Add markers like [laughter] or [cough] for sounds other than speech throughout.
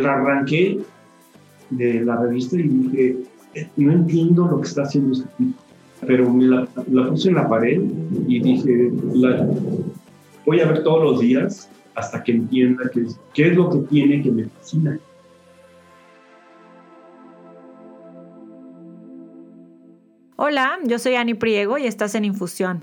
la arranqué de la revista y dije, no entiendo lo que está haciendo este tipo. Pero me la, puse en la pared y dije, voy a ver todos los días hasta que entienda qué, qué es lo que tiene que me fascina. Hola, yo soy Ani Priego y estás en Infusión,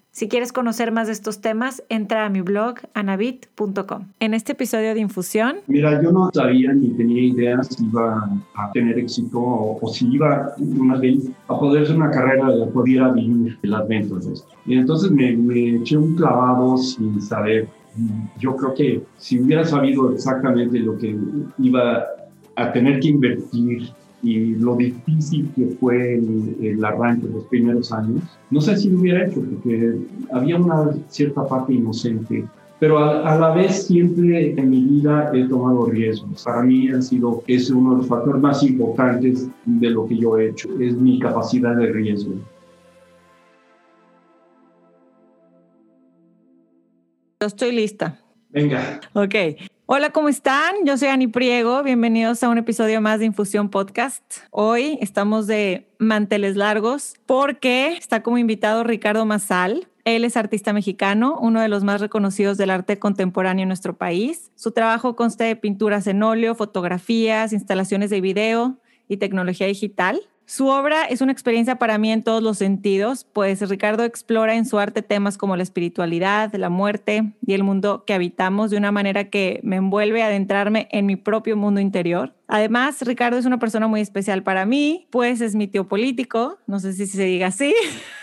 Si quieres conocer más de estos temas, entra a mi blog anabit.com. En este episodio de Infusión... Mira, yo no sabía ni tenía idea si iba a tener éxito o, si iba una vez a poder hacer una carrera de pudiera vivir las ventas de esto. Y entonces me, me eché un clavado sin saber. Yo creo que si hubiera sabido exactamente lo que iba a tener que invertir y lo difícil que fue el, arranque de los primeros años, no sé si lo hubiera hecho, porque había una cierta parte inocente, pero a, la vez siempre en mi vida he tomado riesgos. Para mí ha sido, es uno de los factores más importantes de lo que yo he hecho, es mi capacidad de riesgo. Yo estoy lista. Venga. Ok. Hola, ¿cómo están? Yo soy Ani Priego. Bienvenidos a un episodio más de Infusión Podcast. Hoy estamos de manteles largos porque está como invitado Ricardo Mazal. Él es artista mexicano, uno de los más reconocidos del arte contemporáneo en nuestro país. Su trabajo consta de pinturas en óleo, fotografías, instalaciones de video y tecnología digital. Su obra es una experiencia para mí en todos los sentidos, pues Ricardo explora en su arte temas como la espiritualidad, la muerte y el mundo que habitamos de una manera que me envuelve a adentrarme en mi propio mundo interior. Además, Ricardo es una persona muy especial para mí, pues es mi tío político, no sé si se diga así,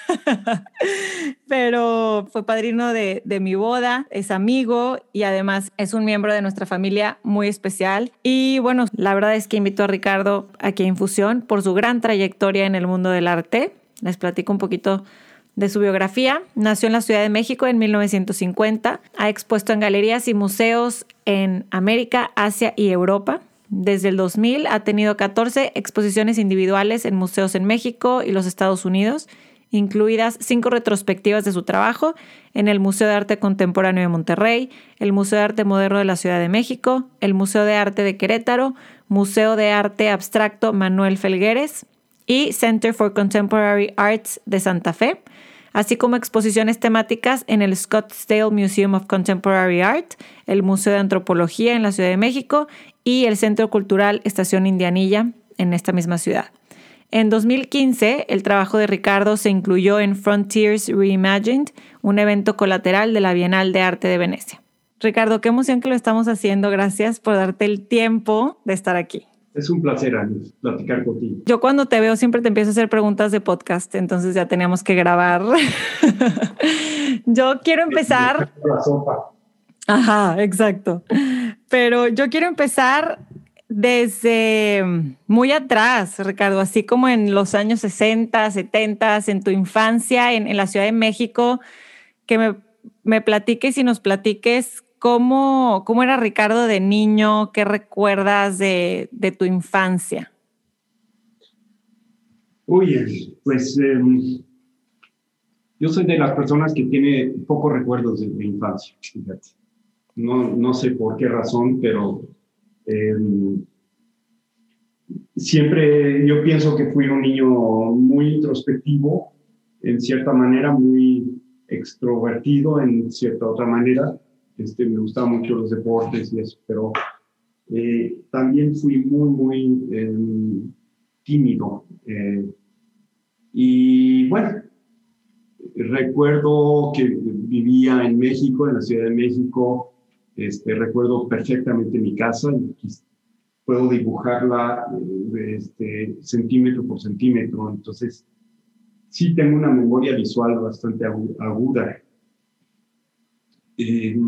[laughs] pero fue padrino de, de, mi boda, es amigo y además es un miembro de nuestra familia muy especial. Y bueno, la verdad es que invito a Ricardo aquí a Infusión por su gran trayectoria en el mundo del arte. Les platico un poquito de su biografía. Nació en la Ciudad de México en 1950. Ha expuesto en galerías y museos en América, Asia y Europa. Desde el 2000 ha tenido 14 exposiciones individuales en museos en México y los Estados Unidos, incluidas cinco retrospectivas de su trabajo en el Museo de Arte Contemporáneo de Monterrey, el Museo de Arte Moderno de la Ciudad de México, el Museo de Arte de Querétaro, Museo de Arte Abstracto Manuel Felgueres y Center for Contemporary Arts de Santa Fe, así como exposiciones temáticas en el Scottsdale Museum of Contemporary Art, el Museo de Antropología en la Ciudad de México y el Centro Cultural Estación Indianilla en esta misma ciudad. En 2015, el trabajo de Ricardo se incluyó en Frontiers Reimagined, un evento colateral de la Bienal de Arte de Venecia. Ricardo, qué emoción que lo estamos haciendo. Gracias por darte el tiempo de estar aquí. Es un placer, Ani, platicar contigo. Yo cuando te veo siempre te empiezo a hacer preguntas de podcast, entonces ya teníamos que grabar. [laughs] yo quiero empezar... La sopa. Ajá, exacto. Pero yo quiero empezar desde muy atrás, Ricardo, así como en los años 60, 70, en tu infancia en, la Ciudad de México, que me, me, platiques y nos platiques cómo, cómo era Ricardo de niño, qué recuerdas de, de tu infancia. Uy, pues em, yo soy de las personas que tiene pocos recuerdos de mi infancia, fíjate no, no sé por qué razón, pero em, siempre yo pienso que fui un niño muy introspectivo, en cierta manera, muy extrovertido, en cierta otra manera. Este, me gustaban mucho los deportes y eso, pero eh, también fui muy, muy em, tímido. Eh, y bueno, recuerdo que vivía en México, en la Ciudad de México, este, recuerdo perfectamente mi casa y puedo dibujarla eh, este, centímetro por centímetro. Entonces, sí tengo una memoria visual bastante aguda. Eh,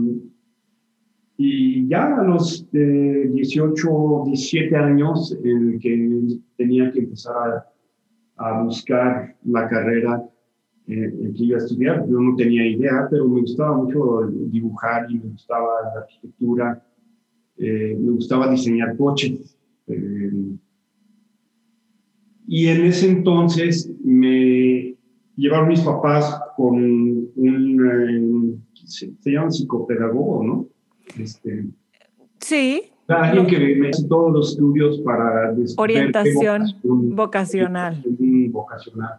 y ya a los 18, 17 años, en que tenía que empezar a buscar la carrera eh, que iba a estudiar. Yo no tenía idea, pero me gustaba mucho dibujar y me gustaba la arquitectura, eh, me gustaba diseñar coches. Eh, y en ese entonces me llevaron mis papás con un, se, llama psicopedagogo, ¿no? Este, sí. Alguien que me hizo todos los estudios para... Orientación vocacional. Vocacional.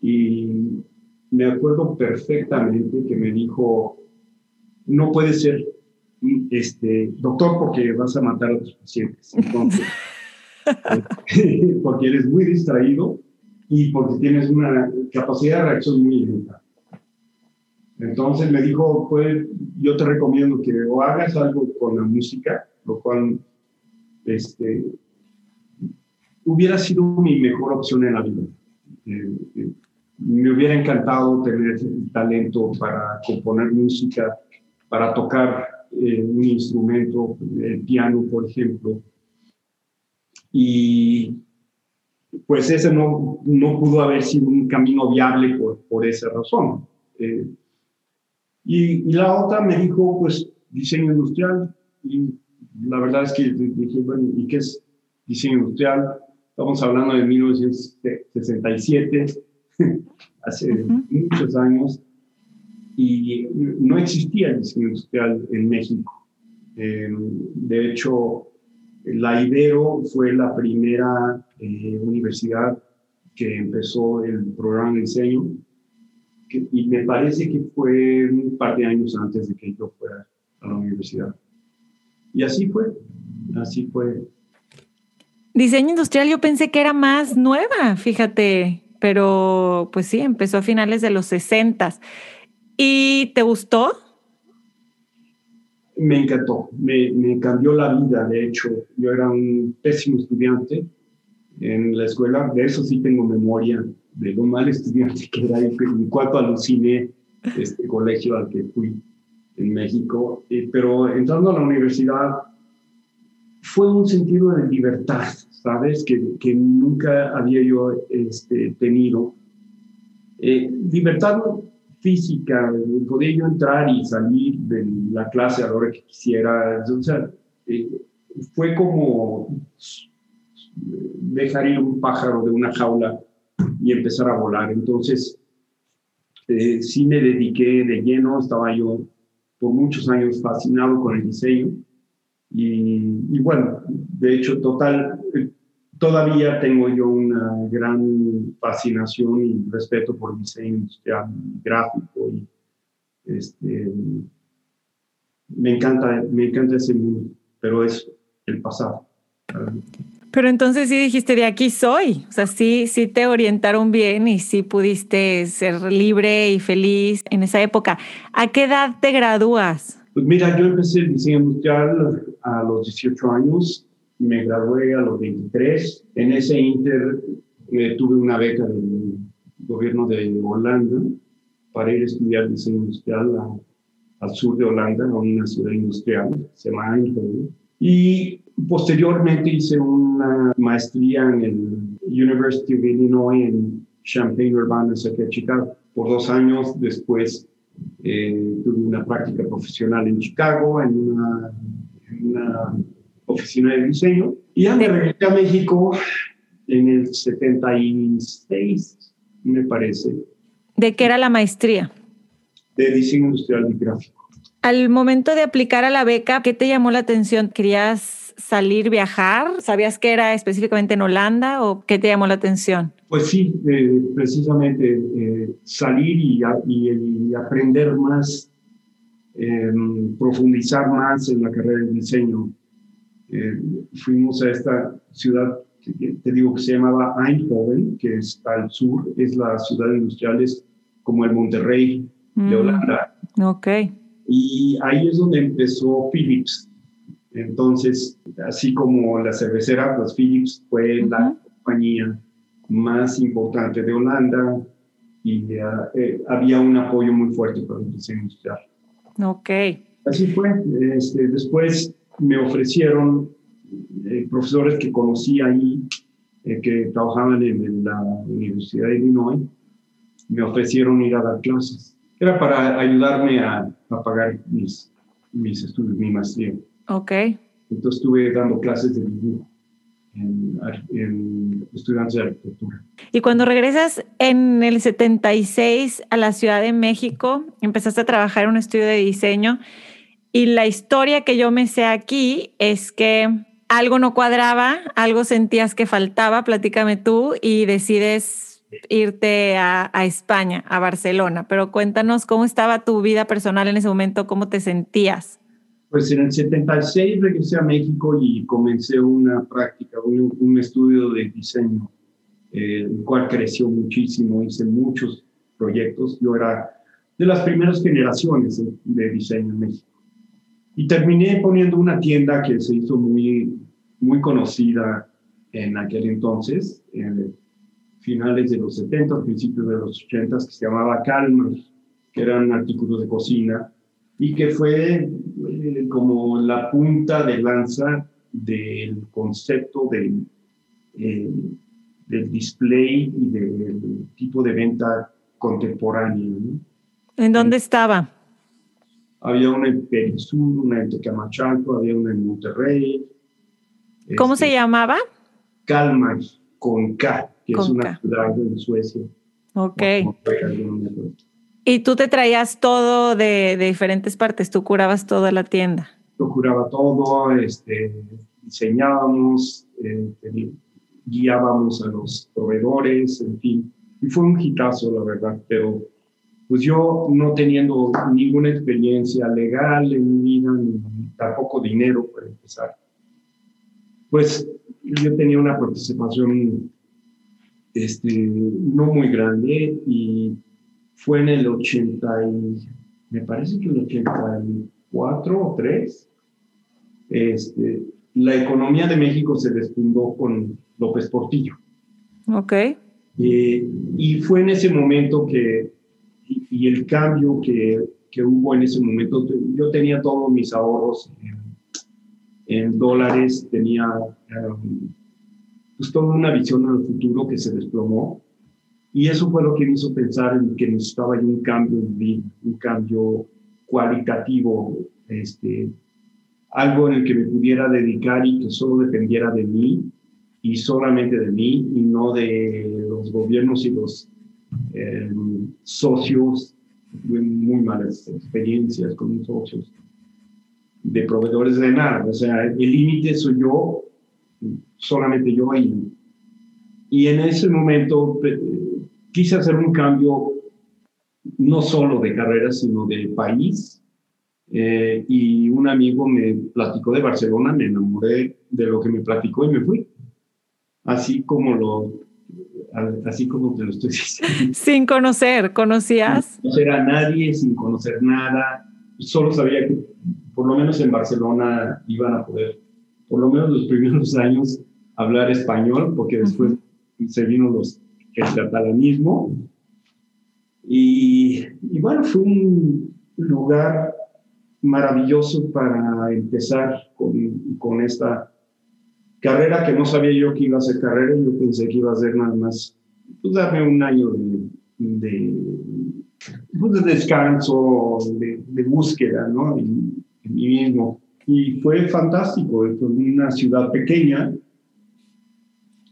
Y me acuerdo perfectamente que me dijo, no puede ser este, doctor porque vas a matar a tus pacientes. [laughs] [laughs] porque eres muy distraído y porque tienes una capacidad de reacción muy lenta. Entonces me dijo, pues yo te recomiendo que o hagas algo con la música, lo cual este, hubiera sido mi mejor opción en la vida. Eh, eh, me hubiera encantado tener talento para componer música, para tocar eh, un instrumento, el piano, por ejemplo. Y pues ese no, no pudo haber sido un camino viable por, por esa razón. Eh, y, y, la otra me dijo, pues, diseño industrial. Y la verdad es que dije, bueno, ¿y qué es diseño industrial? Estamos hablando de 1967 [laughs] hace muchos años, y no existía el diseño industrial en México. Eh, de hecho, la Ibero fue la primera eh, universidad que empezó el programa de diseño, y me parece que fue un par de años antes de que yo fuera a la universidad. Y así fue, así fue. Diseño industrial yo pensé que era más nueva, fíjate pero pues sí, empezó a finales de los 60. ¿Y te gustó? Me encantó, me, me, cambió la vida, de hecho, yo era un pésimo estudiante en la escuela, de eso sí tengo memoria, de lo mal estudiante que era, en cuanto aluciné este colegio al que fui en México, eh, pero entrando a la universidad fue un sentido de libertad, ¿sabes? Que, que nunca había yo este, tenido. Eh, libertad física, podía yo entrar y salir de la clase a la hora que quisiera. O sea, eh, fue como dejar ir un pájaro de una jaula y empezar a volar. Entonces, eh, sí me dediqué de lleno, estaba yo por muchos años fascinado con el diseño y, bueno, de hecho, total, todavía tengo yo una gran fascinación y respeto por el diseño industrial gráfico y este, me encanta, me encanta ese mundo, pero es el pasado. Pero entonces sí dijiste, de aquí soy. O sea, sí, sí te orientaron bien y sí pudiste ser libre y feliz en esa época. ¿A qué edad te gradúas? Pues mira, yo empecé el diseño industrial a los 18 años, me gradué a los 23. En ese inter eh, tuve una beca del gobierno de Holanda para ir a estudiar diseño industrial al sur de Holanda, a una ciudad industrial, se llama Eindhoven. Y posteriormente hice una maestría en el University of Illinois en Champaign-Urbana, cerca de Chicago, por dos años. Después eh, tuve una práctica profesional en Chicago, en una, oficina de diseño. Y ya me regresé a México en el 76, me parece. ¿De qué era la maestría? De diseño industrial y gráfico. Al momento de aplicar a la beca, ¿qué te llamó la atención? ¿Querías salir, viajar? ¿Sabías que era específicamente en Holanda o qué te llamó la atención? Pues sí, eh, precisamente eh, salir y, aprender más, em, profundizar más en la carrera de diseño. Eh, fuimos a esta ciudad, te digo que se llamaba Eindhoven, que está al sur, es la ciudad industrial, es como el Monterrey de mm, Holanda. Ok. Y ahí es donde empezó Philips, entonces, así como la cervecera, pues Philips fue la compañía más importante de Holanda y eh, había un apoyo muy fuerte para el diseño industrial. Ok. Así fue. Este, después me ofrecieron eh, profesores que conocí ahí eh, que trabajaban en, la Universidad de Illinois me ofrecieron ir a dar clases. Era para ayudarme a, a pagar mis, mis estudios, mi maestría. Ok. Entonces estuve dando clases de dibujo en, en, estudiantes de arquitectura. Y cuando regresas en el 76 a la Ciudad de México, empezaste a trabajar en un estudio de diseño y la historia que yo me sé aquí es que algo no cuadraba, algo sentías que faltaba, platícame tú y decides irte a, a, España, a Barcelona. Pero cuéntanos cómo estaba tu vida personal en ese momento, cómo te sentías. Pues en el 76 regresé a México y comencé una práctica, un, un estudio de diseño, eh, el cual creció muchísimo, hice muchos proyectos. Yo era de las primeras generaciones de, de diseño en México. Y terminé poniendo una tienda que se hizo muy, muy conocida en aquel entonces, en finales de los 70, principios de los 80, que se llamaba Calma, que eran artículos de cocina, y que fue eh, como la punta de lanza del concepto del, eh, del display y del tipo de venta contemporáneo. ¿En dónde estaba? Había una en Perisur, una en Tecamachalco, había una en Monterrey. ¿Cómo este, se llamaba? Kalmar, con K, que es una ciudad en Suecia. Ok. Y tú te traías todo de, de, diferentes partes, tú curabas toda la tienda. Yo curaba todo, este, diseñábamos, eh, guiábamos a los proveedores, en fin. Y fue un hitazo, la verdad, pero pues yo no teniendo ninguna experiencia legal en mi vida, ni tampoco dinero para empezar, pues yo tenía una participación este, no muy grande y fue en el 80 y, me parece que el 84 o 3, este, la economía de México se desfundó con López Portillo. Ok. Eh, y fue en ese momento que y, el cambio que, que, hubo en ese momento, yo tenía todos mis ahorros en, dólares, tenía um, pues toda una visión al futuro que se desplomó. Y eso fue lo que me hizo pensar en que necesitaba un cambio en vida, un cambio cualitativo, este, algo en el que me pudiera dedicar y que solo dependiera de mí y solamente de mí y no de los gobiernos y los eh, socios, muy malas experiencias con socios de proveedores de nada. O sea, el límite soy yo, solamente yo y, y en ese momento eh, quise hacer un cambio no solo de carrera, sino de país. Eh, y un amigo me platicó de Barcelona, me enamoré de lo que me platicó y me fui. Así como lo así como te lo estoy diciendo. [laughs] Sin conocer, ¿conocías? Sin conocer a nadie, sin conocer nada. Solo sabía que por lo menos en Barcelona iban a poder, por lo menos los primeros [laughs] años, hablar español, porque después se vino los, el catalanismo. Y, y bueno, fue un lugar maravilloso para empezar con, con esta carrera que no sabía yo que iba a ser carrera, yo pensé que iba a ser nada más, pues darme un año de, de, pues, de descanso, de, de, búsqueda, ¿no? En, en, mí mismo. Y fue fantástico, fue una ciudad pequeña,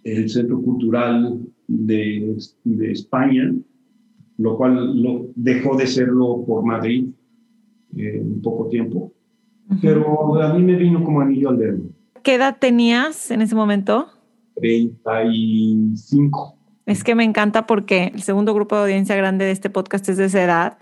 el centro cultural de, de España, lo cual lo, dejó de serlo por Madrid eh, en poco tiempo. Pero a mí me vino como anillo al dedo. ¿Qué edad tenías en ese momento? 35. Es que me encanta porque el segundo grupo de audiencia grande de este podcast es de esa edad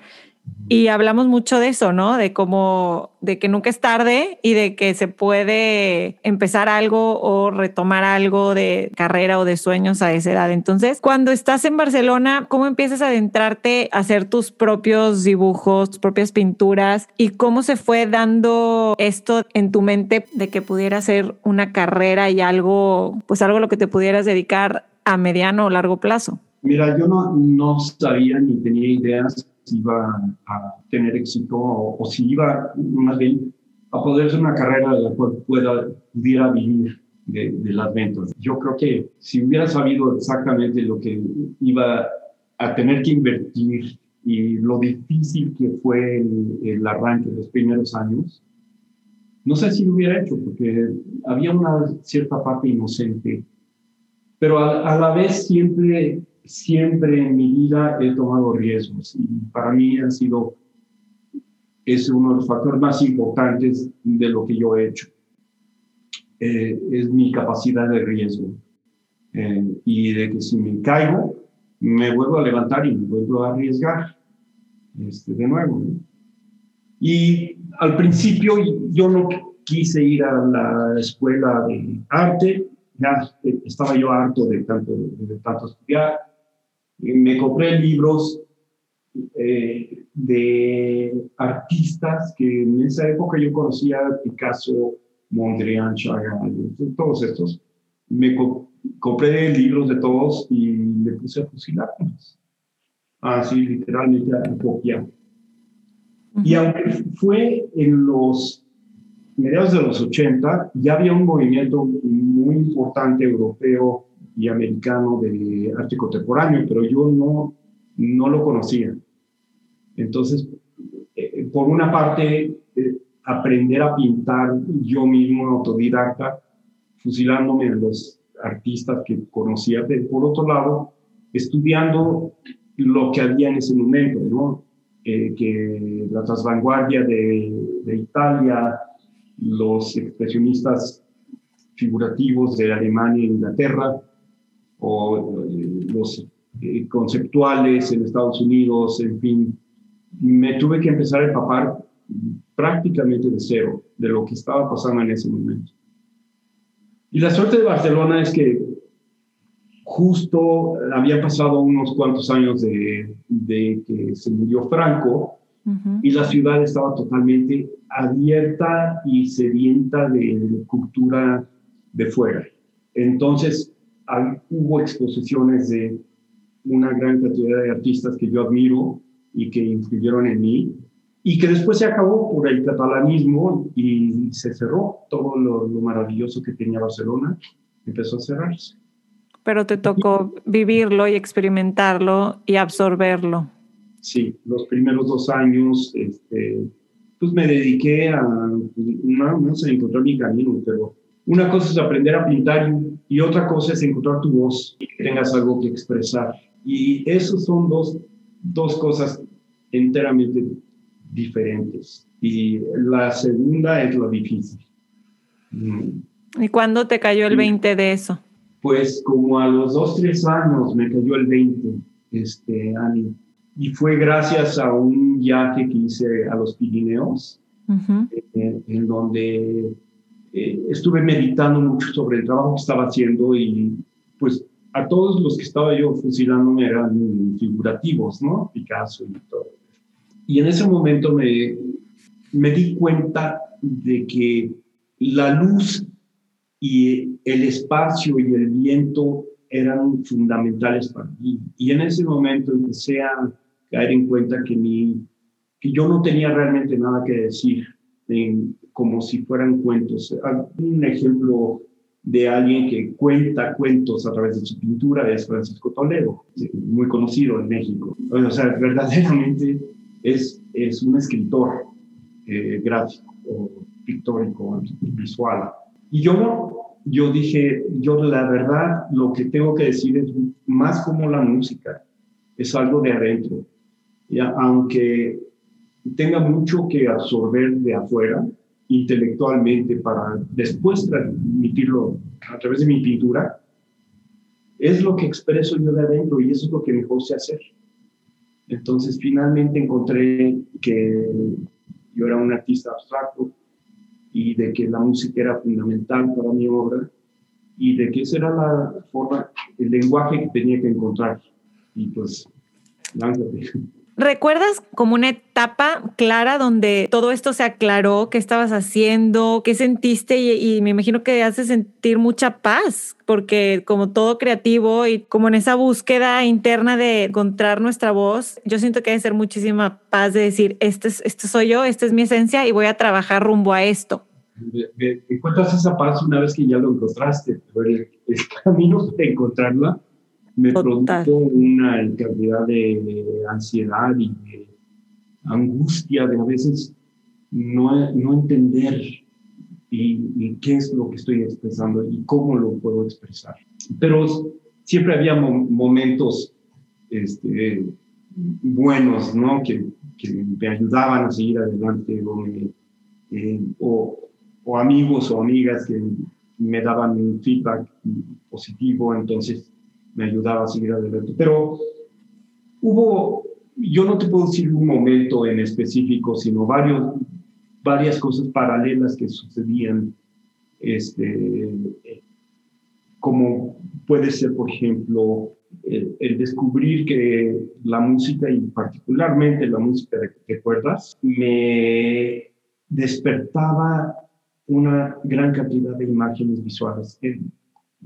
y hablamos mucho de eso, ¿no? De cómo, de que nunca es tarde y de que se puede empezar algo o retomar algo de carrera o de sueños a esa edad. Entonces, cuando estás en Barcelona, ¿cómo empiezas a adentrarte a hacer tus propios dibujos, tus propias pinturas y cómo se fue dando esto en tu mente de que pudiera ser una carrera y algo, pues algo a lo que te pudieras dedicar a mediano o largo plazo? Mira, yo no, no sabía ni tenía ideas si iba a tener éxito o, o, si iba más bien a poder ser una carrera de la cual pueda, pudiera vivir. de, las ventas. Yo creo que si hubiera sabido exactamente lo que iba a tener que invertir y lo difícil que fue el, el arranque de los primeros años, no sé si lo hubiera hecho, porque había una cierta parte inocente, pero a, la vez siempre, siempre en mi vida he tomado riesgos y para mí ha sido, es uno de los factores más importantes de lo que yo he hecho. Eh, es mi capacidad de riesgo eh, y de que si me caigo, me vuelvo a levantar y me vuelvo a arriesgar este, de nuevo. Y al principio yo no quise ir a la escuela de arte, ya estaba yo harto de tanto, de tanto estudiar. Me compré libros eh, de artistas que en esa época yo conocía, Picasso, Mondrian, Chagall, todos estos. Me compré libros de todos y me puse a fusilarlos. Así, literalmente a copiar. Y aunque fue en los mediados de los 80, ya había un movimiento muy importante europeo y americano de arte contemporáneo, pero yo no, no lo conocía. Entonces, eh, por una parte, eh, aprender a pintar yo mismo autodidacta, fusilándome a los artistas que conocía, pero por otro lado, estudiando lo que había en ese momento, ¿no? Eh, que la transvanguardia de, de, Italia, los expresionistas figurativos de Alemania e Inglaterra, o eh, los eh, conceptuales en Estados Unidos, en fin, me tuve que empezar a empapar prácticamente de cero de lo que estaba pasando en ese momento. Y la suerte de Barcelona es que justo había pasado unos cuantos años de, que se murió Franco y la ciudad estaba totalmente abierta y sedienta de cultura de fuera. Entonces, hubo exposiciones de una gran cantidad de artistas que yo admiro y que influyeron en mí, y que después se acabó por el catalanismo y se cerró todo lo, lo maravilloso que tenía Barcelona, empezó a cerrarse pero te tocó vivirlo y experimentarlo y absorberlo. Sí, los primeros dos años, este, pues me dediqué a, no, no sé, encontrar mi camino, pero una cosa es aprender a pintar y, otra cosa es encontrar tu voz y que tengas algo que expresar. Y esos son dos, dos cosas enteramente diferentes. Y la segunda es lo difícil. ¿Y cuándo te cayó el 20 de eso? Pues como a los dos, tres años me cayó el 20, este, Y fue gracias a un viaje que hice a los Pirineos, eh, en donde eh, estuve meditando mucho sobre el trabajo que estaba haciendo y pues a todos los que estaba yo fusilándome eran figurativos, ¿no? Picasso y todo. Y en ese momento me, me di cuenta de que la luz y el espacio y el viento eran fundamentales para mí. Y en ese momento empecé a caer en cuenta que, mi, que yo no tenía realmente nada que decir, como si fueran cuentos. Un ejemplo de alguien que cuenta cuentos a través de su pintura es Francisco Toledo, muy conocido en México. O sea, verdaderamente es, es un escritor eh, gráfico o pictórico, visual. Y yo, yo dije, yo la verdad lo que tengo que decir es más como la música, es algo de adentro. Ya, aunque tenga mucho que absorber de afuera intelectualmente para después transmitirlo a través de mi pintura, es lo que expreso yo de adentro y es lo que mejor sé hacer. Entonces finalmente encontré que yo era un artista abstracto, y de que la música era fundamental para mi obra y de que esa era la forma, el lenguaje que tenía que encontrar. Y pues, lánzate. ¿Recuerdas como una etapa clara donde todo esto se aclaró? ¿Qué estabas haciendo? ¿Qué sentiste? Y, me imagino que hace sentir mucha paz, porque como todo creativo y como en esa búsqueda interna de encontrar nuestra voz, yo siento que debe ser muchísima paz de decir, este, es, este soy yo, esta es mi esencia y voy a trabajar rumbo a esto. encuentras esa paz una vez que ya lo encontraste, el, camino de encontrarla me produjo una cantidad de ansiedad y de angustia de a veces no, no entender y, qué es lo que estoy expresando y cómo lo puedo expresar. Pero siempre había momentos este, buenos, ¿no? Que, que, me ayudaban a seguir adelante eh, o, o, amigos o amigas que me daban un feedback positivo, entonces me ayudaba a seguir adelante. Pero hubo, yo no te puedo decir un momento en específico, sino varios, varias cosas paralelas que sucedían, este, como puede ser, por ejemplo, el, descubrir que la música y particularmente la música de, cuerdas me despertaba una gran cantidad de imágenes visuales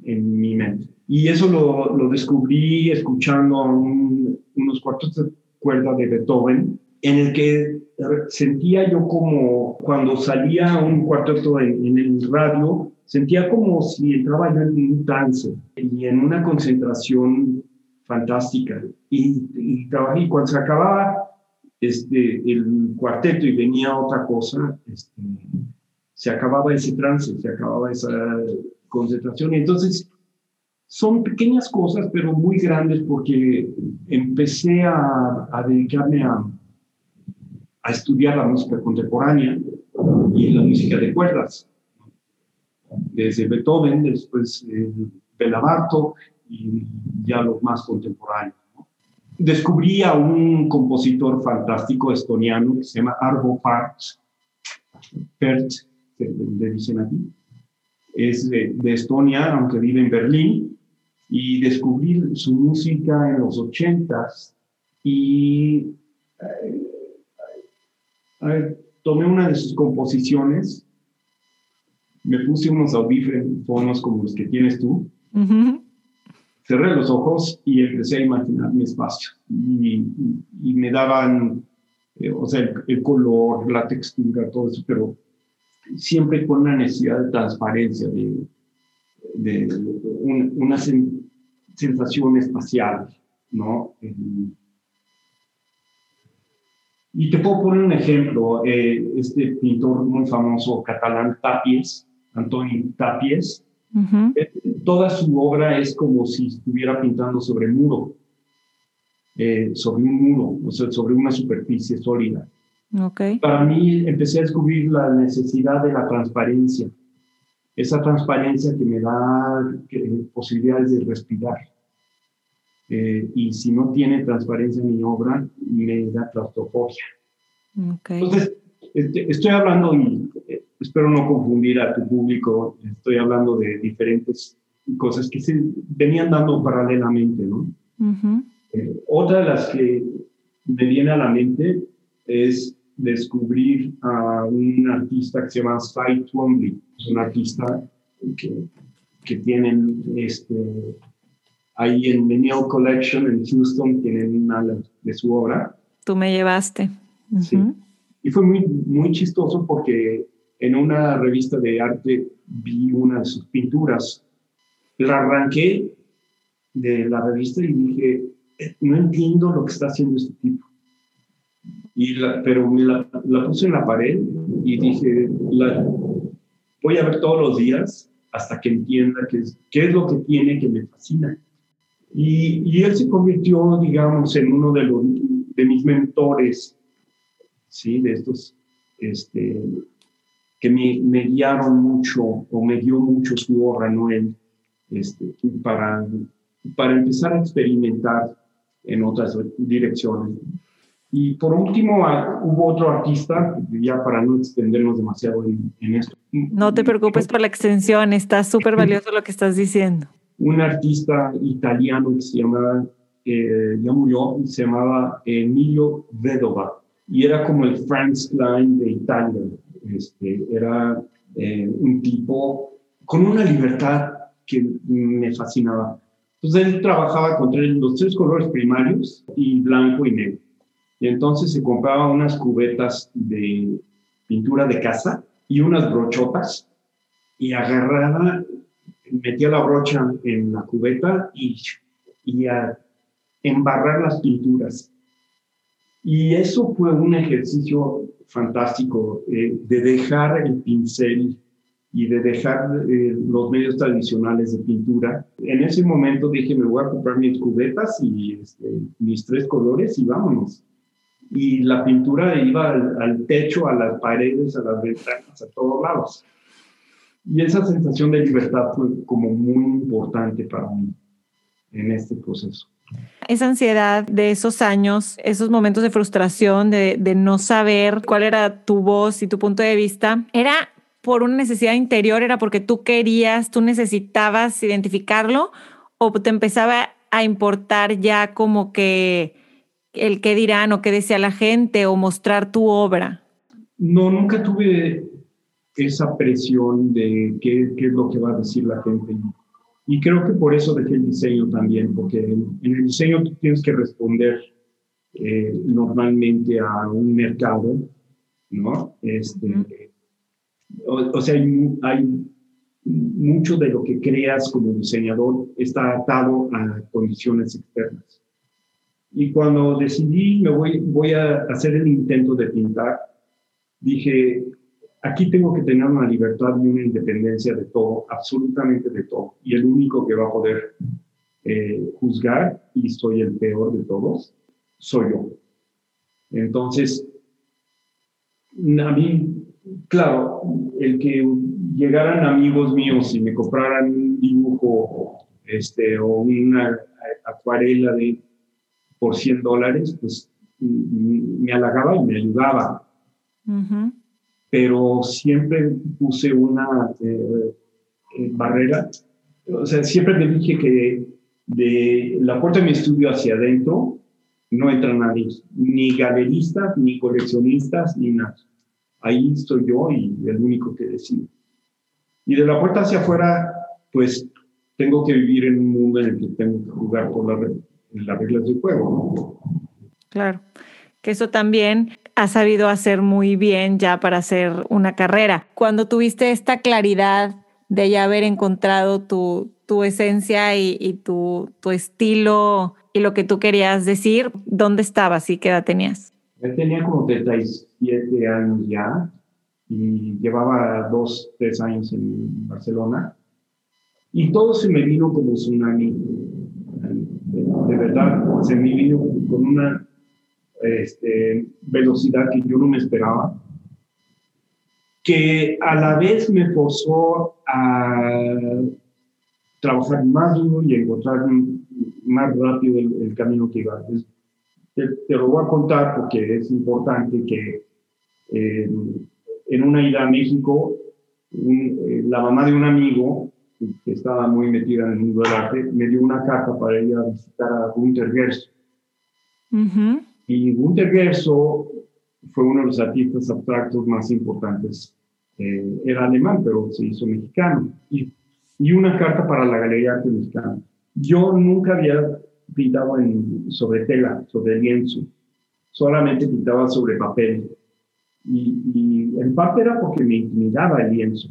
en mi mente. Y eso lo, lo descubrí escuchando unos cuartos de cuerda de Beethoven, en el que sentía yo como cuando salía un cuarteto en, en el radio, sentía como si entraba yo en un trance y en una concentración fantástica. Y, y y cuando se acababa este, el cuarteto y venía otra cosa, este, se acababa ese trance, se acababa esa concentración. Entonces son pequeñas cosas, pero muy grandes porque empecé a, dedicarme a, estudiar la música contemporánea y la música de cuerdas. Desde Beethoven, después eh, y ya los más contemporáneos. Descubrí a un compositor fantástico estoniano que se llama Arvo Pärt, Pärt, le dicen aquí. Es de, de Estonia, aunque vive en Berlín, y descubrí su música en los ochentas. Y eh, ver, tomé una de sus composiciones, me puse unos audífonos como los que tienes tú, cerré los ojos y empecé a imaginar mi espacio. Y, me daban, eh, o sea, el, color, la textura, todo eso, pero siempre con una necesidad de transparencia, de, de una sensación espacial, ¿no? Y te puedo poner un ejemplo, eh, este pintor muy famoso catalán, Tapies, Antoni Tapies, eh, toda su obra es como si estuviera pintando sobre muro, eh, sobre un muro, o sea, sobre una superficie sólida. Okay. Para mí empecé a descubrir la necesidad de la transparencia, esa transparencia que me da posibilidades de respirar. Eh, y si no tiene transparencia en mi obra, me da claustrofobia. Entonces, este, estoy hablando, y eh, espero no confundir a tu público, estoy hablando de diferentes cosas que se venían dando paralelamente, ¿no? Eh, otra de las que me viene a la mente es descubrir a un artista que se llama Cy Twombly, es un artista que, que tienen este, ahí en Menil Collection en Houston tienen una de su obra. Tú me llevaste. Sí. Y fue muy, muy chistoso porque en una revista de arte vi una de sus pinturas. La arranqué de la revista y dije, eh, no entiendo lo que está haciendo este tipo. Y la, pero me la, la, puse en la pared y dije, la, voy a ver todos los días hasta que entienda qué es, qué es lo que tiene que me fascina. Y, y, él se convirtió, digamos, en uno de, los, de mis mentores, ¿sí? De estos este, que me, me, guiaron mucho o me dio mucho su obra, ¿no? Él, este, para, para empezar a experimentar en otras direcciones. Y por último, hubo otro artista, ya para no extendernos demasiado en, en esto. No te preocupes por la extensión, está súper valioso lo que estás diciendo un artista italiano que se llamaba, eh, ya murió, se llamaba Emilio Vedova, y era como el Franz Klein de Italia. Este, era eh, un tipo con una libertad que me fascinaba. Entonces él trabajaba con los tres colores primarios y blanco y negro. Y entonces se compraba unas cubetas de pintura de casa y unas brochotas y agarraba, metía la brocha en la cubeta y, y a embarrar las pinturas. Y eso fue un ejercicio fantástico eh, de dejar el pincel y de dejar eh, los medios tradicionales de pintura. En ese momento dije, me voy a comprar mis cubetas y este, mis tres colores y vámonos. Y la pintura iba al, techo, a las paredes, a las ventanas, a todos lados. Y esa sensación de libertad fue como muy importante para mí en este proceso. Esa ansiedad de esos años, esos momentos de frustración, de, de no saber cuál era tu voz y tu punto de vista, ¿era por una necesidad interior, era porque tú querías, tú necesitabas identificarlo o te empezaba a importar ya como que el qué dirán o qué decía la gente o mostrar tu obra? No, nunca tuve esa presión de qué, qué es lo que va a decir la gente. Y creo que por eso dejé el diseño también, porque en, el diseño tú tienes que responder eh, normalmente a un mercado, ¿no? Este, o, sea, hay, mucho de lo que creas como diseñador está atado a condiciones externas. Y cuando decidí, me voy, voy a hacer el intento de pintar, dije, aquí tengo que tener una libertad y una independencia de todo, absolutamente de todo. Y el único que va a poder eh, juzgar, y soy el peor de todos, soy yo. Entonces, a mí claro, el que llegaran amigos míos y me compraran un dibujo este, o una acuarela de, por 100 dólares, pues me halagaba y me ayudaba. Pero siempre puse una eh, eh, barrera, o sea, siempre me dije que de la puerta de mi estudio hacia adentro no entra nadie, ni galeristas, ni coleccionistas, ni nada ahí estoy yo y el único que decido. Y de la puerta hacia afuera, pues tengo que vivir en un mundo en el que tengo que jugar por las reglas del juego. Claro, que eso también has sabido hacer muy bien ya para hacer una carrera. Cuando tuviste esta claridad de ya haber encontrado tu, tu esencia y, y tu, tu, estilo y lo que tú querías decir, ¿dónde estabas y qué edad tenías? Tenía como 37 años ya y llevaba dos, tres años en Barcelona. Y todo se me vino como tsunami. De, verdad, me vino con una este, velocidad que yo no me esperaba, que a la vez me forzó a trabajar más duro y encontrar más rápido el, camino que iba. Te, lo voy a contar porque es importante que eh, en una ida a México, eh, la mamá de un amigo que estaba muy metida en el mundo del arte me dio una carta para ir a visitar a Gunther Gerso. Y Gunther Gerso fue uno de los artistas abstractos más importantes. Eh, era alemán, pero se hizo mexicano. Y, y una carta para la Galería Arte Mexicana. Yo nunca había pintaba en, sobre tela, sobre lienzo, solamente pintaba sobre papel. Y, y, en parte era porque me intimidaba el lienzo.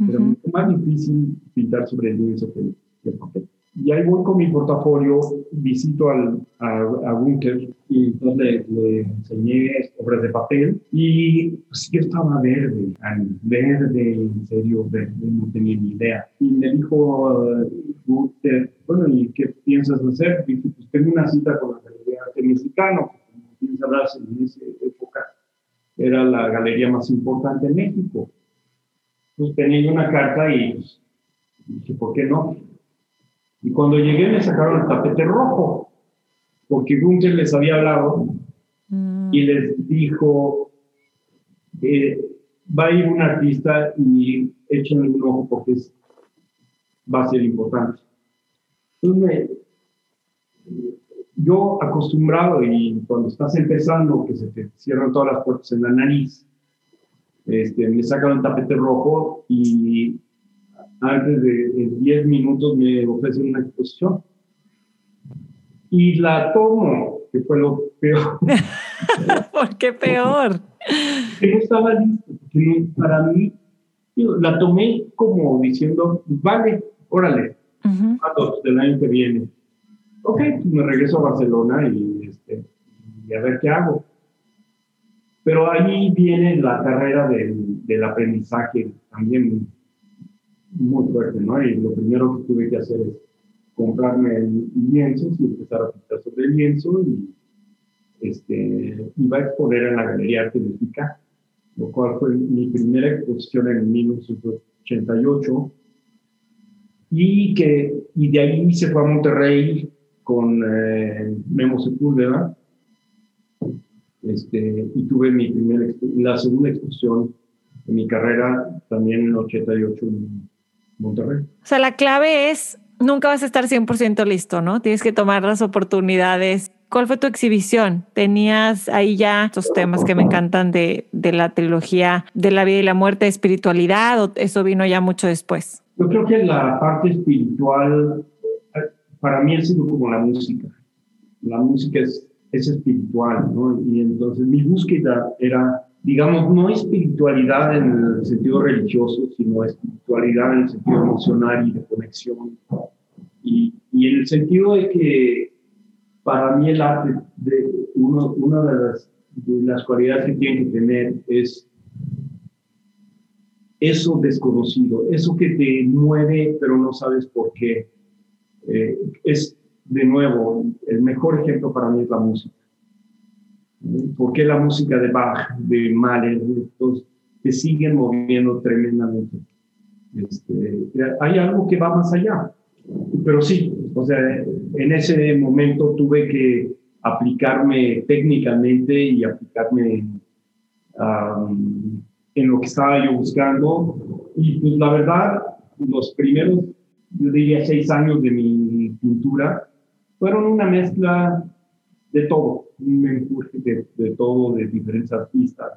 Era mucho más difícil pintar sobre el lienzo que, el papel. Y ahí voy con mi portafolio, visito al, a, a Bunker y entonces le, enseñé obras de papel y pues yo estaba verde, verde, en serio, verde, no tenía ni idea. Y me dijo Bunker, bueno, ¿y qué piensas hacer? Dije, pues tengo una cita con la Galería Arte Mexicano, como sabrás, en esa época era la galería más importante en México. Pues tenía una carta y pues, dije, ¿por qué no? Y cuando llegué me sacaron el tapete rojo, porque Gunther les había hablado mm. y les dijo, eh, va a ir un artista y échenle un ojo porque va a ser importante. Entonces, yo acostumbrado y cuando estás empezando, que se te cierran todas las puertas en la nariz, este, me sacan el tapete rojo y antes de 10 minutos me ofrecen una exposición. Y la tomo, que fue lo peor. [laughs] ¿Por qué peor? Que no estaba listo, para mí, la tomé como diciendo, vale, órale, uh del año que viene. Ok, pues me regreso a Barcelona y, este, y a ver qué hago. Pero ahí viene la carrera del, del aprendizaje también muy fuerte, ¿no? Y lo primero que tuve que hacer es comprarme el lienzo y empezar a pintar sobre el lienzo y este, iba a exponer en la Galería Arte Mexicana, lo cual fue mi primera exposición en 1988 y que y de ahí se fue a Monterrey con eh, Memo Sepúlveda este, y tuve mi primera la segunda exposición de mi carrera también en 88 en Monterrey. O sea, la clave es nunca vas a estar 100% listo, ¿no? Tienes que tomar las oportunidades. ¿Cuál fue tu exhibición? ¿Tenías ahí ya estos temas que me encantan de, de la trilogía de la vida y la muerte, espiritualidad, o eso vino ya mucho después? Yo creo que la parte espiritual eh, para mí ha sido como la música. La música es, es espiritual, ¿no? Y entonces mi búsqueda era digamos, no espiritualidad en el sentido religioso, sino espiritualidad en el sentido emocional y de conexión. Y, y en el sentido de que para mí el arte, de una de las, las cualidades que tiene que tener es eso desconocido, eso que te mueve pero no sabes por qué. Eh, es, de nuevo, el mejor ejemplo para mí es la música ¿Por qué la música de Bach, de Mahler, estos, te siguen moviendo tremendamente? Este, hay algo que va más allá. Pero sí, o sea, en ese momento tuve que aplicarme técnicamente y aplicarme en lo que estaba yo buscando. Y pues la verdad, los primeros, yo diría, seis años de mi pintura fueron una mezcla de todo, un empuje de, todo, de diferentes artistas,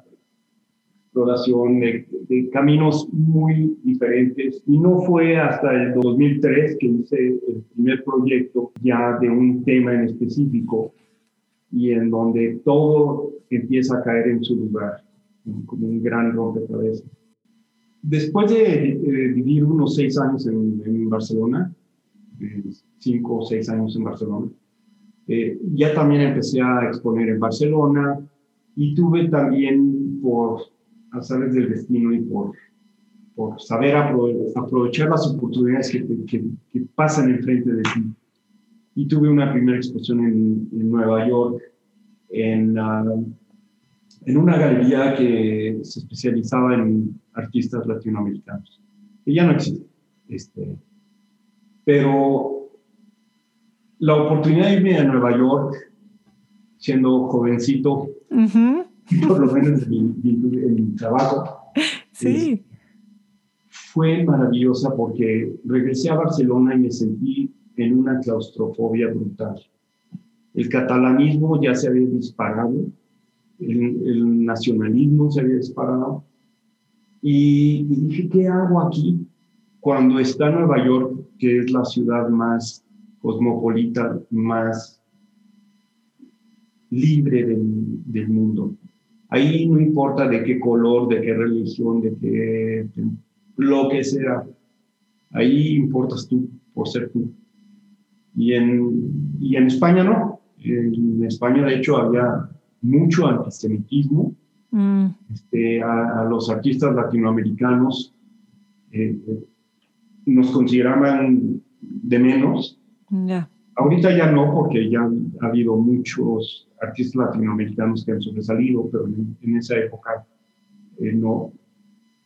exploración de, caminos muy diferentes. Y no fue hasta el 2003 que hice el primer proyecto ya de un tema en específico y en donde todo empieza a caer en su lugar, como un gran rompecabezas. Después de vivir unos seis años en, en Barcelona, eh, cinco o seis años en Barcelona, eh, ya también empecé a exponer en Barcelona y tuve también por azares del destino y por, por saber aprovechar las oportunidades que, que, que, pasan enfrente de ti. Y tuve una primera exposición en, en Nueva York, en, uh, en una galería que se especializaba en artistas latinoamericanos, que ya no existe. Este, pero la oportunidad de irme a Nueva York, siendo jovencito, [laughs] por lo menos en mi, trabajo, sí. fue maravillosa porque regresé a Barcelona y me sentí en una claustrofobia brutal. El catalanismo ya se había disparado, el, nacionalismo se había disparado, y, y dije, ¿qué hago aquí? Cuando está Nueva York, que es la ciudad más cosmopolita más libre del, mundo. Ahí no importa de qué color, de qué religión, de qué lo que sea. Ahí importas tú por ser tú. Y en, y en España no. En España, de hecho, había mucho antisemitismo. Mm. Este, a, los artistas latinoamericanos eh, nos consideraban de menos Ahorita ya no, porque ya ha habido muchos artistas latinoamericanos que han sobresalido, pero en, esa época eh, no.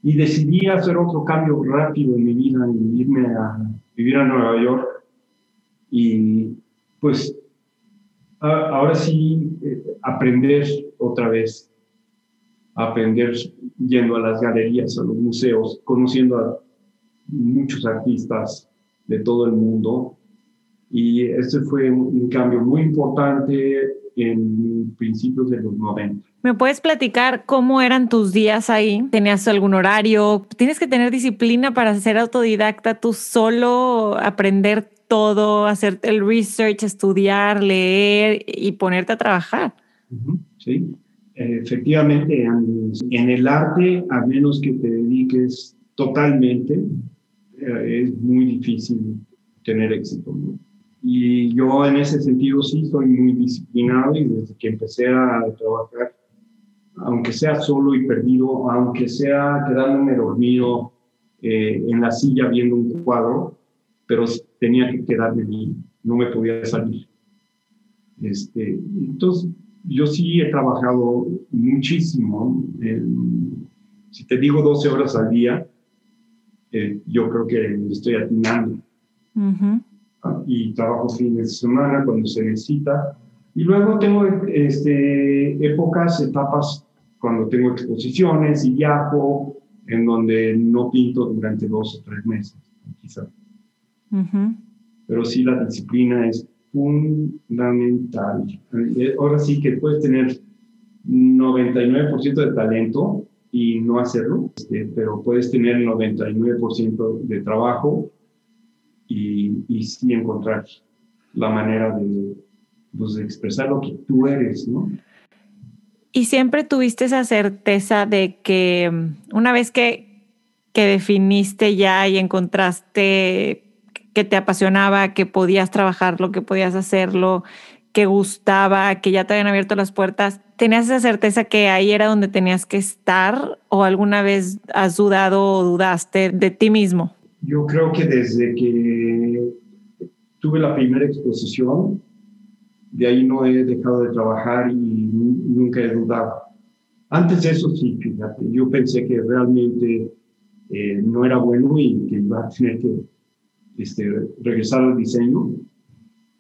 Y decidí hacer otro cambio rápido en mi vida, y irme a vivir a Nueva York. Y pues ahora sí, eh, aprender otra vez, aprender yendo a las galerías, a los museos, conociendo a muchos artistas de todo el mundo y este fue un, cambio muy importante en principios de los 90. ¿Me puedes platicar cómo eran tus días ahí? ¿Tenías algún horario? ¿Tienes que tener disciplina para ser autodidacta tú solo, aprender todo, hacer el research, estudiar, leer y ponerte a trabajar? Sí. Efectivamente, en el arte, a menos que te dediques totalmente, eh, es muy difícil tener éxito. Y yo en ese sentido sí soy muy disciplinado y desde que empecé a trabajar, aunque sea solo y perdido, aunque sea quedándome dormido eh, en la silla viendo un cuadro, pero tenía que quedarme ahí, no me podía salir. Este, entonces, yo sí he trabajado muchísimo. si te digo 12 horas al día, eh, yo creo que estoy atinando. Y trabajo fines de semana cuando se necesita. Y luego tengo este, épocas, etapas cuando tengo exposiciones y viajo, en donde no pinto durante dos o tres meses, quizás. Pero sí la disciplina es fundamental. Eh, ahora sí que puedes tener 99% de talento y no hacerlo, este, pero puedes tener 99% de trabajo y, y, sí encontrar la manera de, pues, de expresar lo que tú eres, ¿no? Y siempre tuviste esa certeza de que una vez que, que definiste ya y encontraste que te apasionaba, que podías trabajar lo que podías hacerlo, que gustaba, que ya te habían abierto las puertas, ¿tenías esa certeza que ahí era donde tenías que estar o alguna vez has dudado o dudaste de ti mismo? Yo creo que desde que tuve la primera exposición, de ahí no he dejado de trabajar y nunca he dudado. Antes de eso sí, fíjate, yo pensé que realmente eh, no era bueno y que iba a tener que este, regresar al diseño,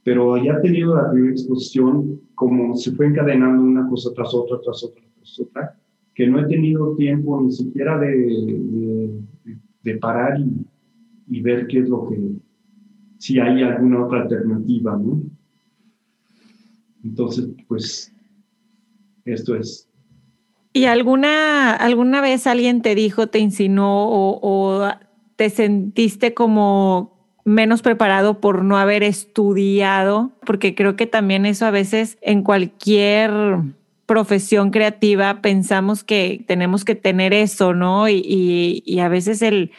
pero ya tenido la primera exposición, como se fue encadenando una cosa tras otra, tras otra, tras otra, que no he tenido tiempo ni siquiera de, de, parar y, y, ver qué es lo que, si hay alguna otra alternativa, ¿no? Entonces, pues, esto es. ¿Y alguna, alguna vez alguien te dijo, te insinuó o, te sentiste como menos preparado por no haber estudiado, porque creo que también eso a veces en cualquier profesión creativa pensamos que tenemos que tener eso, ¿no? Y, a veces el,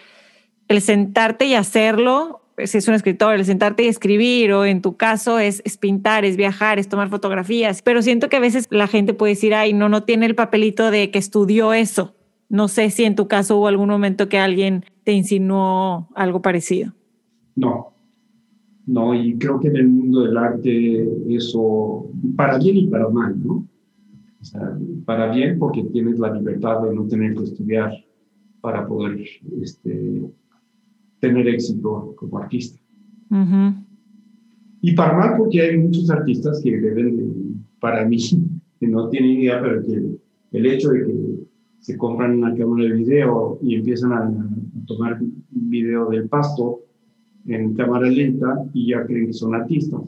el sentarte y hacerlo, si es un escritor, el sentarte y escribir, o en tu caso es, pintar, es viajar, es tomar fotografías, pero siento que a veces la gente puede decir, ay, no, no tiene el papelito de que estudió eso. No sé si en tu caso hubo algún momento que alguien te insinuó algo parecido. No, no, y creo que en el mundo del arte eso, para bien y para mal, ¿no? O sea, para bien porque tienes la libertad de no tener que estudiar para poder este, tener éxito como artista. Y para mal porque hay muchos artistas que deben, para mí, que no tienen idea, pero que el hecho de que se compran una cámara de video y empiezan a, a tomar video del pasto, en cámara lenta y ya creen que son artistas.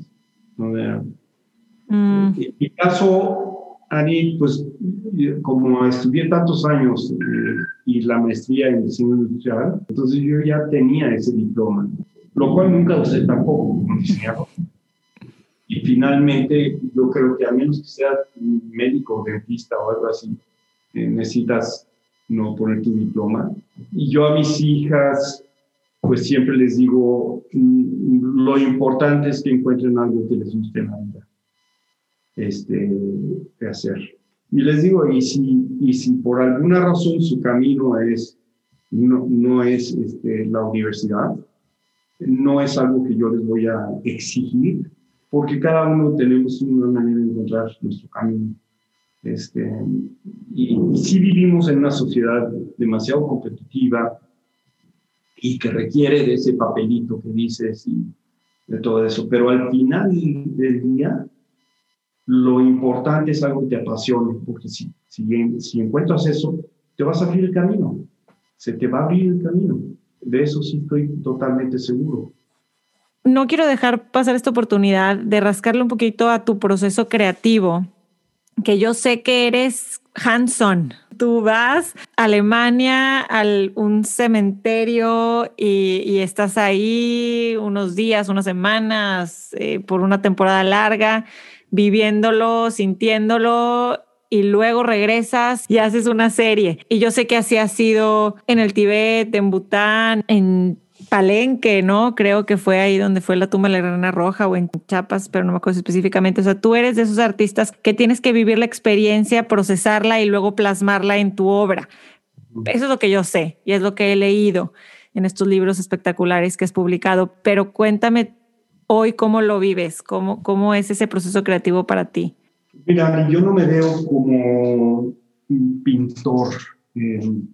¿no? Mm. En mi caso, Ani, pues como estudié tantos años eh, y la maestría en diseño industrial, entonces yo ya tenía ese diploma, lo cual nunca usé tampoco como diseñador. Y finalmente, yo creo que a menos que seas médico, dentista o algo así, eh, necesitas no poner tu diploma. Y yo a mis hijas pues siempre les digo, mm, lo importante es que encuentren algo que les guste en la vida este, de hacer. Y les digo, y si, y si por alguna razón su camino es, no, no es este, la universidad, no es algo que yo les voy a exigir, porque cada uno tenemos una manera de encontrar nuestro camino. Este, y, y si vivimos en una sociedad demasiado competitiva, y que requiere de ese papelito que dices y de todo eso. Pero al final del día, lo importante es algo que te apasione, porque si, si, encuentras eso, te vas a abrir el camino, se te va a abrir el camino. De eso sí estoy totalmente seguro. No quiero dejar pasar esta oportunidad de rascarle un poquito a tu proceso creativo, que yo sé que eres hands-on, tú vas a Alemania, a un cementerio y, estás ahí unos días, unas semanas, eh, por una temporada larga, viviéndolo, sintiéndolo y luego regresas y haces una serie. Y yo sé que así ha sido en el Tíbet, en Bután, en Palenque, ¿no? Creo que fue ahí donde fue la tumba de la Reina Roja o en Chiapas, pero no me acuerdo específicamente. O sea, tú eres de esos artistas que tienes que vivir la experiencia, procesarla y luego plasmarla en tu obra. Eso es lo que yo sé y es lo que he leído en estos libros espectaculares que has publicado. Pero cuéntame hoy cómo lo vives, cómo, cómo es ese proceso creativo para ti. Mira, yo no me veo como un pintor en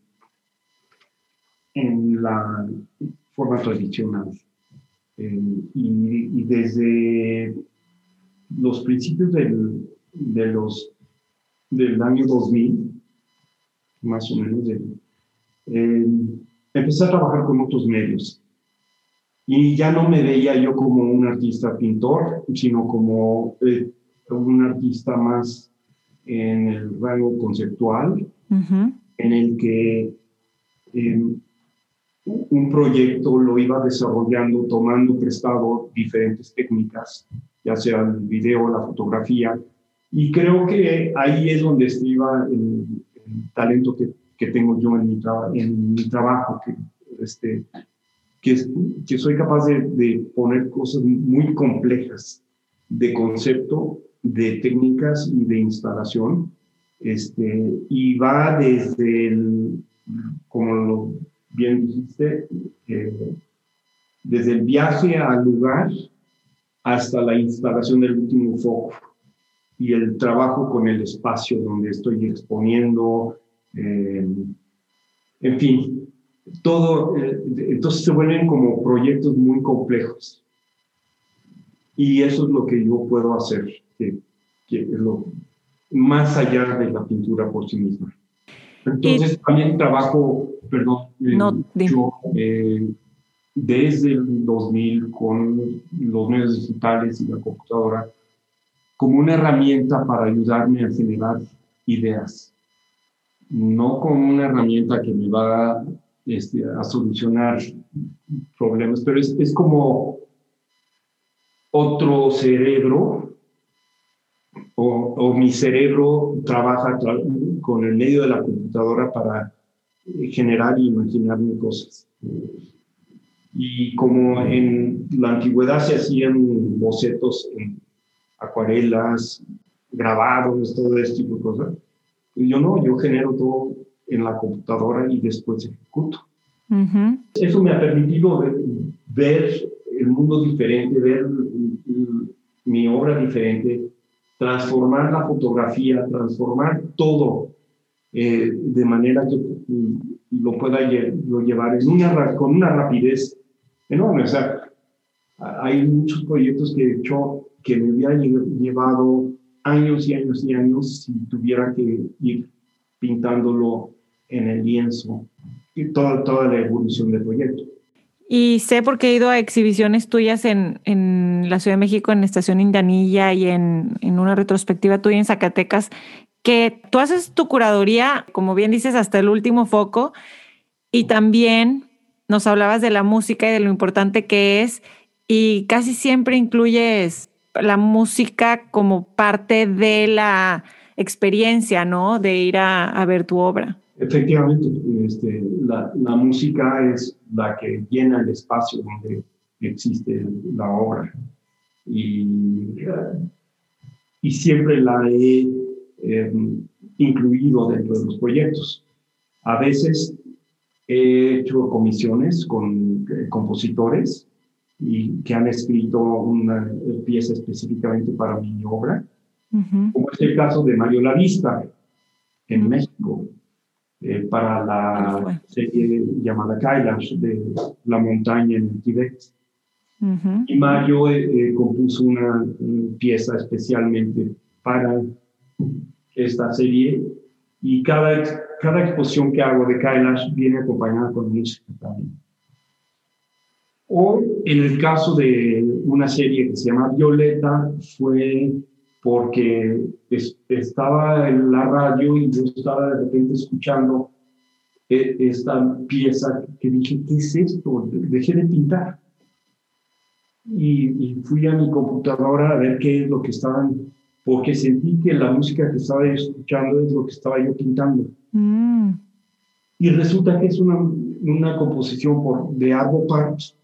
la forma tradicional. Eh, y, desde los principios del, de los, del año 2000, más o menos, eh, empecé a trabajar con otros medios. Y ya no me veía yo como un artista pintor, sino como eh, un artista más en el rango conceptual, en el que un proyecto lo iba desarrollando tomando prestado diferentes técnicas, ya sea el video, la fotografía, y creo que ahí es donde estriba el, talento que, que, tengo yo en mi, en mi trabajo, que, este, que, que soy capaz de, de, poner cosas muy complejas de concepto, de técnicas y de instalación, este, y va desde el, como lo bien dijiste, eh, desde el viaje al lugar hasta la instalación del último foco y el trabajo con el espacio donde estoy exponiendo, eh, en fin, todo, eh, entonces se vuelven como proyectos muy complejos. Y eso es lo que yo puedo hacer, que, que es lo más allá de la pintura por sí misma. Entonces también trabajo, perdón, eh, yo eh, desde el 2000 con los medios digitales y la computadora como una herramienta para ayudarme a generar ideas, no como una herramienta que me va este, a solucionar problemas, pero es, es como otro cerebro o, mi cerebro trabaja con el medio de la computadora para generar y imaginarme cosas. Y como en la antigüedad se hacían bocetos en acuarelas, grabados, todo este tipo de cosas, pues yo no, yo genero todo en la computadora y después ejecuto. Eso me ha permitido ver, el mundo diferente, ver mi obra diferente, transformar la fotografía, transformar todo eh, de manera que lo pueda yo llevar en una, con una rapidez enorme. O sea, hay muchos proyectos que he hecho que me hubieran llevado años y años y años si tuviera que ir pintándolo en el lienzo y toda, toda la evolución del proyecto. Y sé porque he ido a exhibiciones tuyas en, en la Ciudad de México, en Estación Indianilla y en, en, una retrospectiva tuya en Zacatecas, que tú haces tu curaduría, como bien dices, hasta el último foco y también nos hablabas de la música y de lo importante que es y casi siempre incluyes la música como parte de la experiencia, ¿no? De ir a, a ver tu obra. Efectivamente, este, la, la, música es la que llena el espacio donde existe la obra. Y, y siempre la he em, incluido dentro de los proyectos. A veces he hecho comisiones con eh, compositores y que han escrito una pieza específicamente para mi obra, como es el caso de Mario Lavista en México eh, para la serie llamada Kailash de la montaña en Tibet. Y Mario eh, eh, compuso una, pieza especialmente para esta serie y cada, cada exposición que hago de Kailash viene acompañada con música también. O en el caso de una serie que se llama Violeta, fue porque estaba en la radio y yo estaba de repente escuchando e, esta pieza que dije, ¿qué es esto? Dejé de pintar. Y, fui a mi computadora a ver qué es lo que estaban porque sentí que la música que estaba escuchando es lo que estaba yo pintando. Mm. Y resulta que es una, una composición por, de Arvo Parks,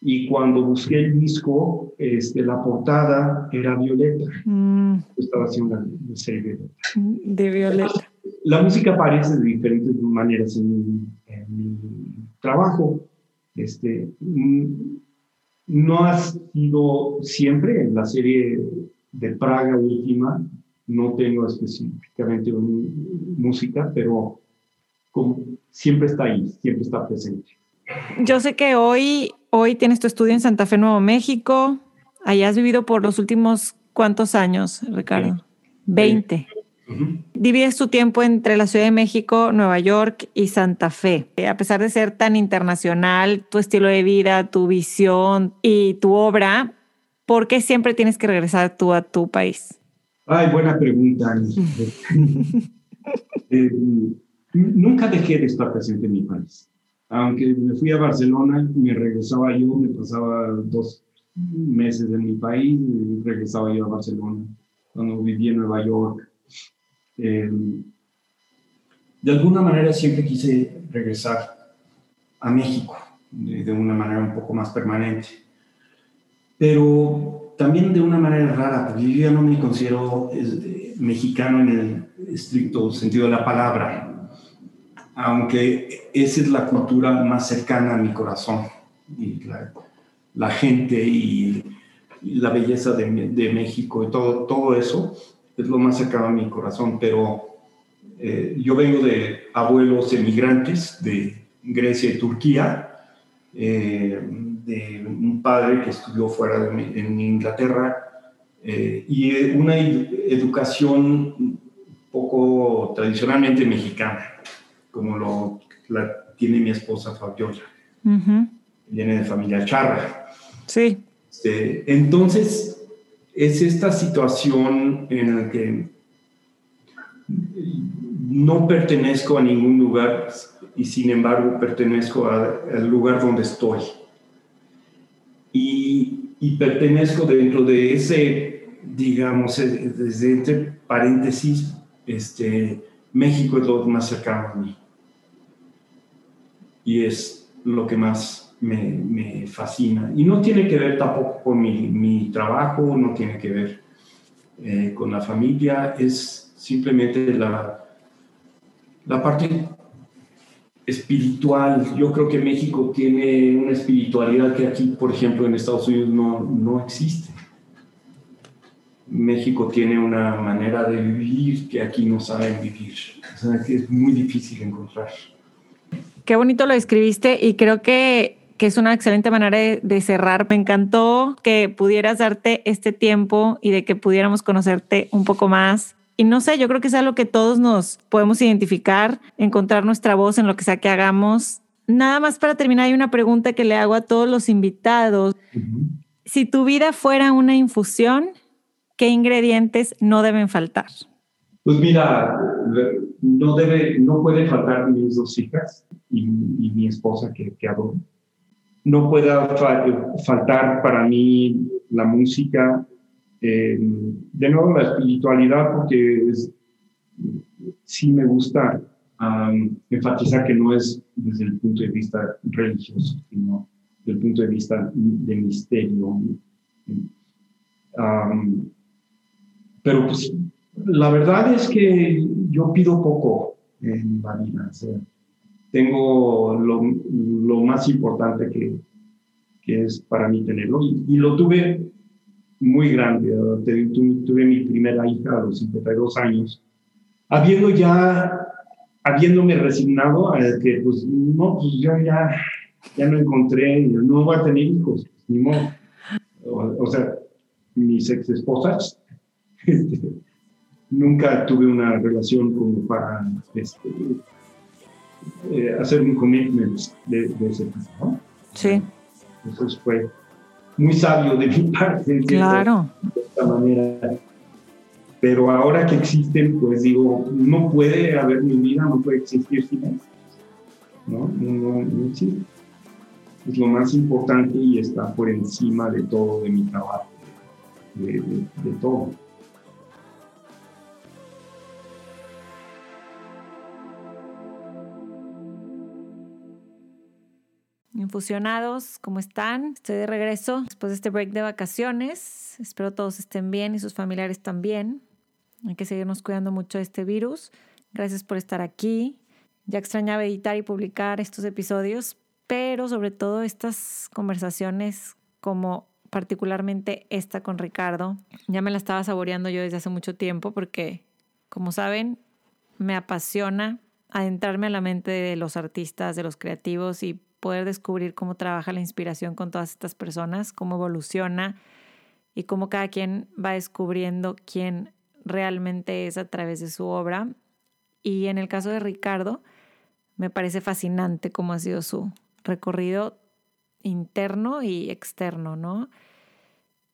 y cuando busqué el disco, este, la portada era Violeta. Mm. Estaba haciendo una serie de Violeta. La música aparece de diferentes maneras en, mi trabajo. Este, mm, no ha sido siempre en la serie de Praga última, no tengo específicamente música, pero como siempre está ahí, siempre está presente. Yo sé que hoy, hoy tienes tu estudio en Santa Fe, Nuevo México. Allá has vivido por los últimos cuántos años, Ricardo? Veinte. Divides tu tiempo entre la Ciudad de México, Nueva York y Santa Fe. A pesar de ser tan internacional, tu estilo de vida, tu visión y tu obra, ¿por qué siempre tienes que regresar tú a tu país? Ay, buena pregunta. [laughs] Eh, nunca dejé de estar presente en mi país. Aunque me fui a Barcelona, me regresaba yo, me pasaba dos meses en mi país, y regresaba yo a Barcelona. Cuando viví en Nueva York, eh, de alguna manera siempre quise regresar a México de, una manera un poco más permanente. Pero también de una manera rara, porque yo ya no me considero eh, mexicano en el estricto sentido de la palabra, aunque esa es la cultura más cercana a mi corazón. Y la, gente y, la belleza de, de, México y todo, todo eso es lo más cercano a mi corazón, pero eh, yo vengo de abuelos emigrantes de Grecia y Turquía, eh, de un padre que estudió fuera de, en Inglaterra eh, y una educación poco tradicionalmente mexicana, como lo la tiene mi esposa Fabiola. Viene de familia charra. Sí. Este, entonces, es esta situación en la que no pertenezco a ningún lugar y sin embargo pertenezco al lugar donde estoy. Y, pertenezco dentro de ese, digamos, eh, desde entre paréntesis, este, México es lo más cercano a mí. Y es lo que más me, fascina. Y no tiene que ver tampoco con mi, trabajo, no tiene que ver eh, con la familia, es simplemente la, la parte espiritual. Yo creo que México tiene una espiritualidad que aquí, por ejemplo, en Estados Unidos no, no existe. México tiene una manera de vivir que aquí no saben vivir. O sea, que es muy difícil encontrar. Qué bonito lo escribiste y creo que que es una excelente manera de, cerrar. Me encantó que pudieras darte este tiempo y de que pudiéramos conocerte un poco más. Y no sé, yo creo que es algo que todos nos podemos identificar, encontrar nuestra voz en lo que sea que hagamos. Nada más para terminar, hay una pregunta que le hago a todos los invitados. Si tu vida fuera una infusión, ¿qué ingredientes no deben faltar? Pues mira, no, debe, no puede faltar mis dos hijas y, mi esposa que, que adoro no pueda faltar para mí la música, eh, de nuevo la espiritualidad, porque sí me gusta enfatizar que no es desde el punto de vista religioso, sino desde el punto de vista de misterio. pero pues la verdad es que yo pido poco en la vida tengo lo, lo más importante que, que, es para mí tenerlo. Y, lo tuve muy grande. Tuve, mi primera hija a los 52 años, habiendo ya, habiéndome resignado a que, pues, no, pues yo ya, ya no encontré, no voy a tener hijos, ni modo. O, sea, mis ex esposas, [laughs] este, nunca tuve una relación como para este, eh, hacer un commitment de, ese tipo. ¿no? Sí. Eso fue muy sabio de mi [laughs] parte. Claro. De esta manera. Pero ahora que existen, pues digo, no puede haber mi vida, no puede existir sin eso. ¿no? No, no, existe. Es lo más importante y está por encima de todo, de mi trabajo, de, de todo. Infusionados, ¿cómo están? Estoy de regreso después de este break de vacaciones. Espero todos estén bien y sus familiares también. Hay que seguirnos cuidando mucho de este virus. Gracias por estar aquí. Ya extrañaba editar y publicar estos episodios, pero sobre todo estas conversaciones como particularmente esta con Ricardo. Ya me la estaba saboreando yo desde hace mucho tiempo porque, como saben, me apasiona adentrarme a la mente de los artistas, de los creativos y poder descubrir cómo trabaja la inspiración con todas estas personas, cómo evoluciona y cómo cada quien va descubriendo quién realmente es a través de su obra. Y en el caso de Ricardo, me parece fascinante cómo ha sido su recorrido interno y externo, ¿no?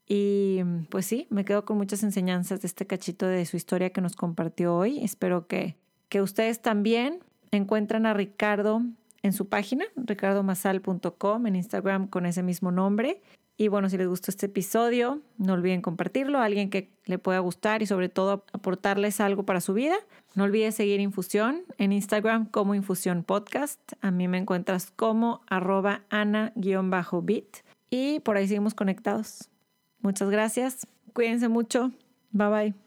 Y pues sí, me quedo con muchas enseñanzas de este cachito de su historia que nos compartió hoy. Espero que, que ustedes también encuentren a Ricardo en su página, ricardomasal.com, en Instagram con ese mismo nombre. Y bueno, si les gustó este episodio, no olviden compartirlo a alguien que le pueda gustar y sobre todo aportarles algo para su vida. No olvides seguir Infusión en Instagram como Infusión Podcast. A mí me encuentras como arroba ana-bit y por ahí seguimos conectados. Muchas gracias. Cuídense mucho. Bye bye.